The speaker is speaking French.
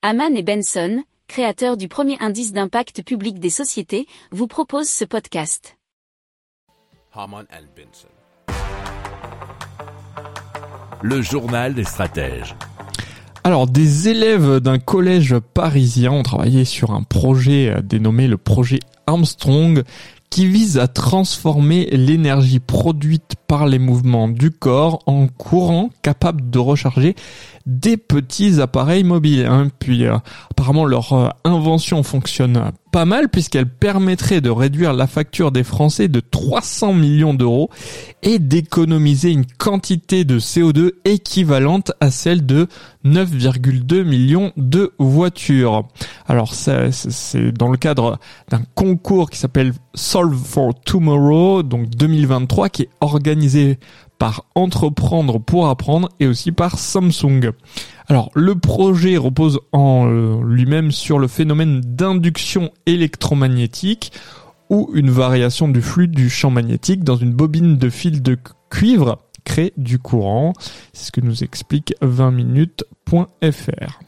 Haman et Benson, créateurs du premier indice d'impact public des sociétés, vous proposent ce podcast. Haman and Benson. Le journal des stratèges. Alors, des élèves d'un collège parisien ont travaillé sur un projet euh, dénommé le projet Armstrong qui vise à transformer l'énergie produite par les mouvements du corps en courant capable de recharger des petits appareils mobiles. Hein. Puis euh, apparemment leur euh, invention fonctionne pas mal puisqu'elle permettrait de réduire la facture des Français de 300 millions d'euros et d'économiser une quantité de CO2 équivalente à celle de 9,2 millions de voitures. Alors c'est dans le cadre d'un concours qui s'appelle Solve for Tomorrow, donc 2023, qui est organisé par Entreprendre pour apprendre et aussi par Samsung. Alors le projet repose en euh, lui-même sur le phénomène d'induction électromagnétique ou une variation du flux du champ magnétique dans une bobine de fil de cuivre crée du courant. C'est ce que nous explique 20minutes.fr.